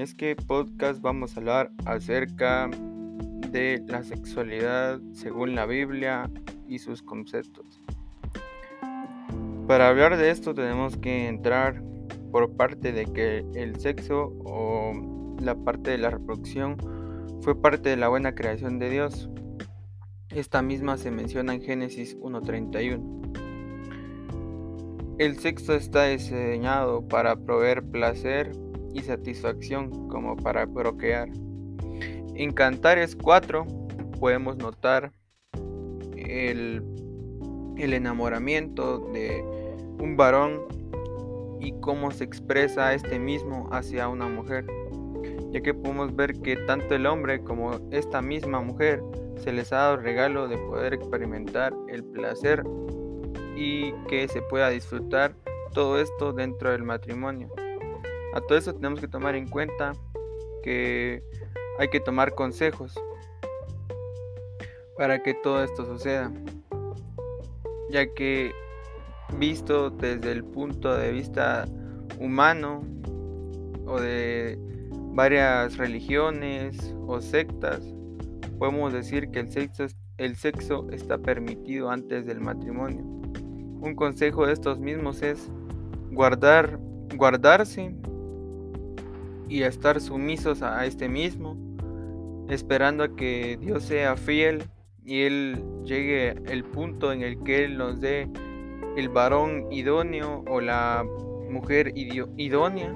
Este podcast vamos a hablar acerca de la sexualidad según la Biblia y sus conceptos. Para hablar de esto tenemos que entrar por parte de que el sexo o la parte de la reproducción fue parte de la buena creación de Dios. Esta misma se menciona en Génesis 1.31. El sexo está diseñado para proveer placer y satisfacción como para procrear. En Cantares 4 podemos notar el, el enamoramiento de un varón y cómo se expresa este mismo hacia una mujer, ya que podemos ver que tanto el hombre como esta misma mujer se les ha dado el regalo de poder experimentar el placer y que se pueda disfrutar todo esto dentro del matrimonio. A todo eso tenemos que tomar en cuenta que hay que tomar consejos para que todo esto suceda, ya que visto desde el punto de vista humano o de varias religiones o sectas, podemos decir que el sexo, el sexo está permitido antes del matrimonio. Un consejo de estos mismos es guardar, guardarse y estar sumisos a este mismo, esperando a que Dios sea fiel y Él llegue el punto en el que Él nos dé el varón idóneo o la mujer idónea.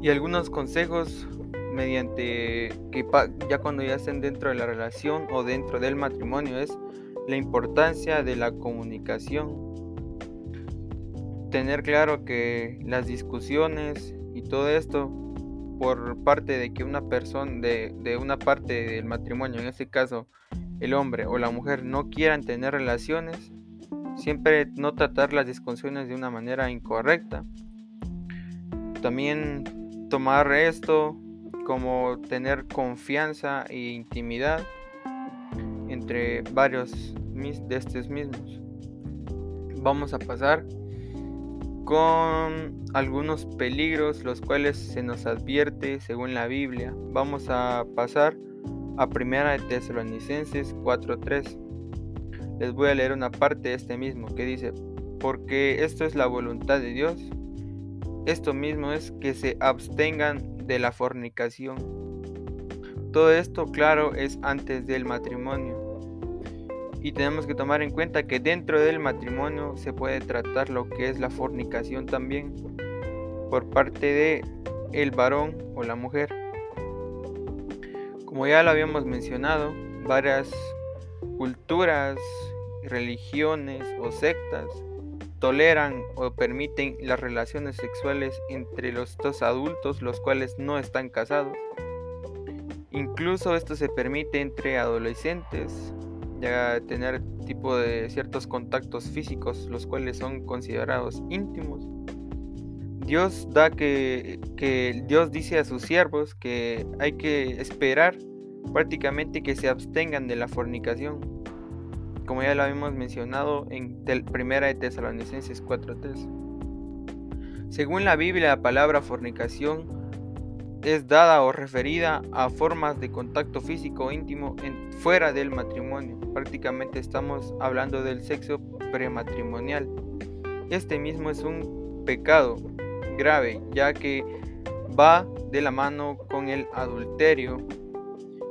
Y algunos consejos mediante que ya cuando ya estén dentro de la relación o dentro del matrimonio es la importancia de la comunicación. Tener claro que las discusiones y todo esto por parte de que una persona de, de, una parte del matrimonio, en este caso el hombre o la mujer, no quieran tener relaciones, siempre no tratar las discusiones de una manera incorrecta. También tomar esto como tener confianza e intimidad entre varios de estos mismos. Vamos a pasar con algunos peligros los cuales se nos advierte según la Biblia. Vamos a pasar a Primera de Tesalonicenses 4:3. Les voy a leer una parte de este mismo que dice, porque esto es la voluntad de Dios. Esto mismo es que se abstengan de la fornicación. Todo esto, claro, es antes del matrimonio y tenemos que tomar en cuenta que dentro del matrimonio se puede tratar lo que es la fornicación también por parte de el varón o la mujer. Como ya lo habíamos mencionado, varias culturas, religiones o sectas toleran o permiten las relaciones sexuales entre los dos adultos los cuales no están casados. Incluso esto se permite entre adolescentes ya tener tipo de ciertos contactos físicos, los cuales son considerados íntimos. Dios da que, que Dios dice a sus siervos que hay que esperar prácticamente que se abstengan de la fornicación, como ya lo habíamos mencionado en Primera de Tesalonicenses 4:3. Según la Biblia, la palabra fornicación es dada o referida a formas de contacto físico íntimo fuera del matrimonio. Prácticamente estamos hablando del sexo prematrimonial. Este mismo es un pecado grave, ya que va de la mano con el adulterio.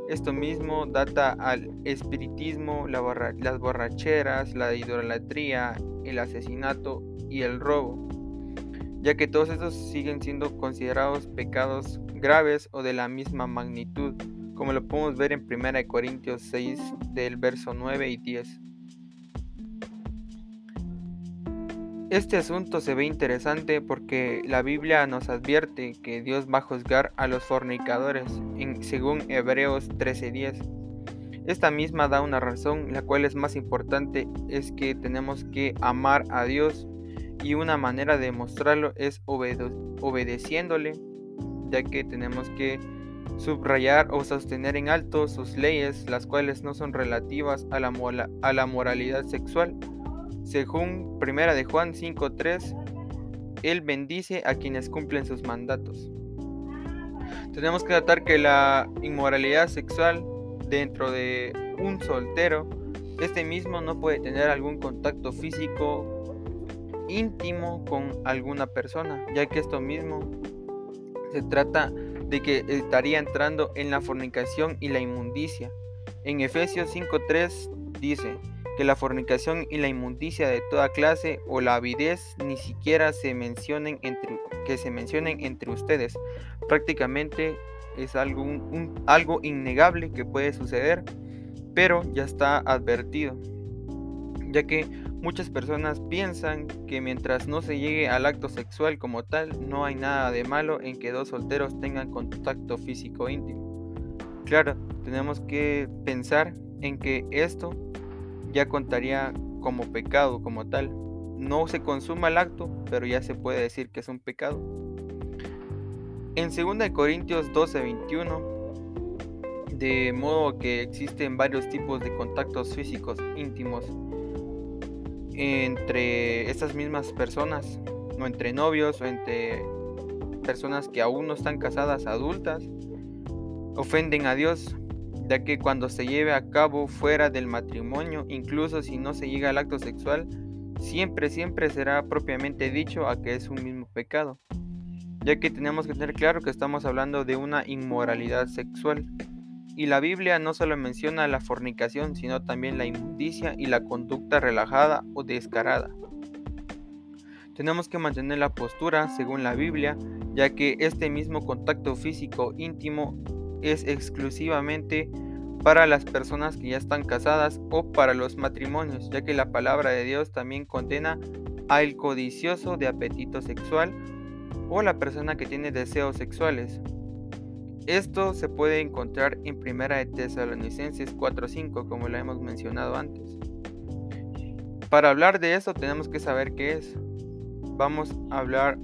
Esto mismo data al espiritismo, las borracheras, la idolatría, el asesinato y el robo ya que todos estos siguen siendo considerados pecados graves o de la misma magnitud, como lo podemos ver en 1 Corintios 6 del verso 9 y 10. Este asunto se ve interesante porque la Biblia nos advierte que Dios va a juzgar a los fornicadores, según Hebreos 13:10. Esta misma da una razón, la cual es más importante, es que tenemos que amar a Dios y una manera de mostrarlo es obedeciéndole, ya que tenemos que subrayar o sostener en alto sus leyes, las cuales no son relativas a la, a la moralidad sexual. Según 1 de Juan 5.3, Él bendice a quienes cumplen sus mandatos. Tenemos que tratar que la inmoralidad sexual dentro de un soltero, este mismo no puede tener algún contacto físico íntimo con alguna persona, ya que esto mismo se trata de que estaría entrando en la fornicación y la inmundicia. En Efesios 5.3 dice que la fornicación y la inmundicia de toda clase o la avidez ni siquiera se mencionen entre, que se mencionen entre ustedes. Prácticamente es algo, algo innegable que puede suceder, pero ya está advertido, ya que muchas personas piensan que mientras no se llegue al acto sexual como tal, no hay nada de malo en que dos solteros tengan contacto físico íntimo. Claro, tenemos que pensar en que esto ya contaría como pecado como tal. No se consuma el acto, pero ya se puede decir que es un pecado. En 2 Corintios 12, 21, de modo que existen varios tipos de contactos físicos íntimos entre estas mismas personas, o entre novios, o entre personas que aún no están casadas adultas, ofenden a Dios ya que cuando se lleve a cabo fuera del matrimonio, incluso si no se llega al acto sexual, siempre, siempre será propiamente dicho a que es un mismo pecado, ya que tenemos que tener claro que estamos hablando de una inmoralidad sexual. Y la Biblia no solo menciona la fornicación, sino también la inmundicia y la conducta relajada o descarada. Tenemos que mantener la postura según la Biblia, ya que este mismo contacto físico íntimo es exclusivamente para las personas que ya están casadas o para los matrimonios, ya que la palabra de Dios también condena al codicioso de apetito sexual o la persona que tiene deseos sexuales. Esto se puede encontrar en Primera de Tesalonicenses 4:5, como lo hemos mencionado antes. Para hablar de esto tenemos que saber qué es. Vamos a hablar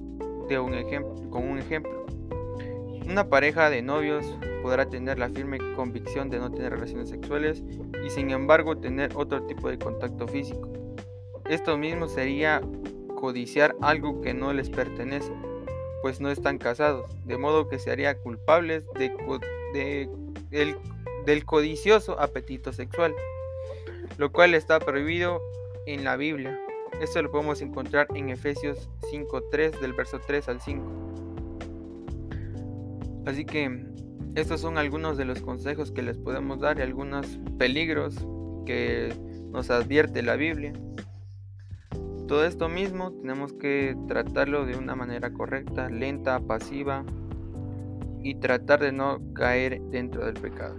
de un ejemplo, con un ejemplo. Una pareja de novios podrá tener la firme convicción de no tener relaciones sexuales y sin embargo tener otro tipo de contacto físico. Esto mismo sería codiciar algo que no les pertenece, pues no están casados, de modo que se haría culpables de, del codicioso apetito sexual, lo cual está prohibido en la Biblia. Esto lo podemos encontrar en Efesios 5.3 del verso 3 al 5. Así que estos son algunos de los consejos que les podemos dar y algunos peligros que nos advierte la Biblia. Todo esto mismo tenemos que tratarlo de una manera correcta, lenta, pasiva y tratar de no caer dentro del pecado.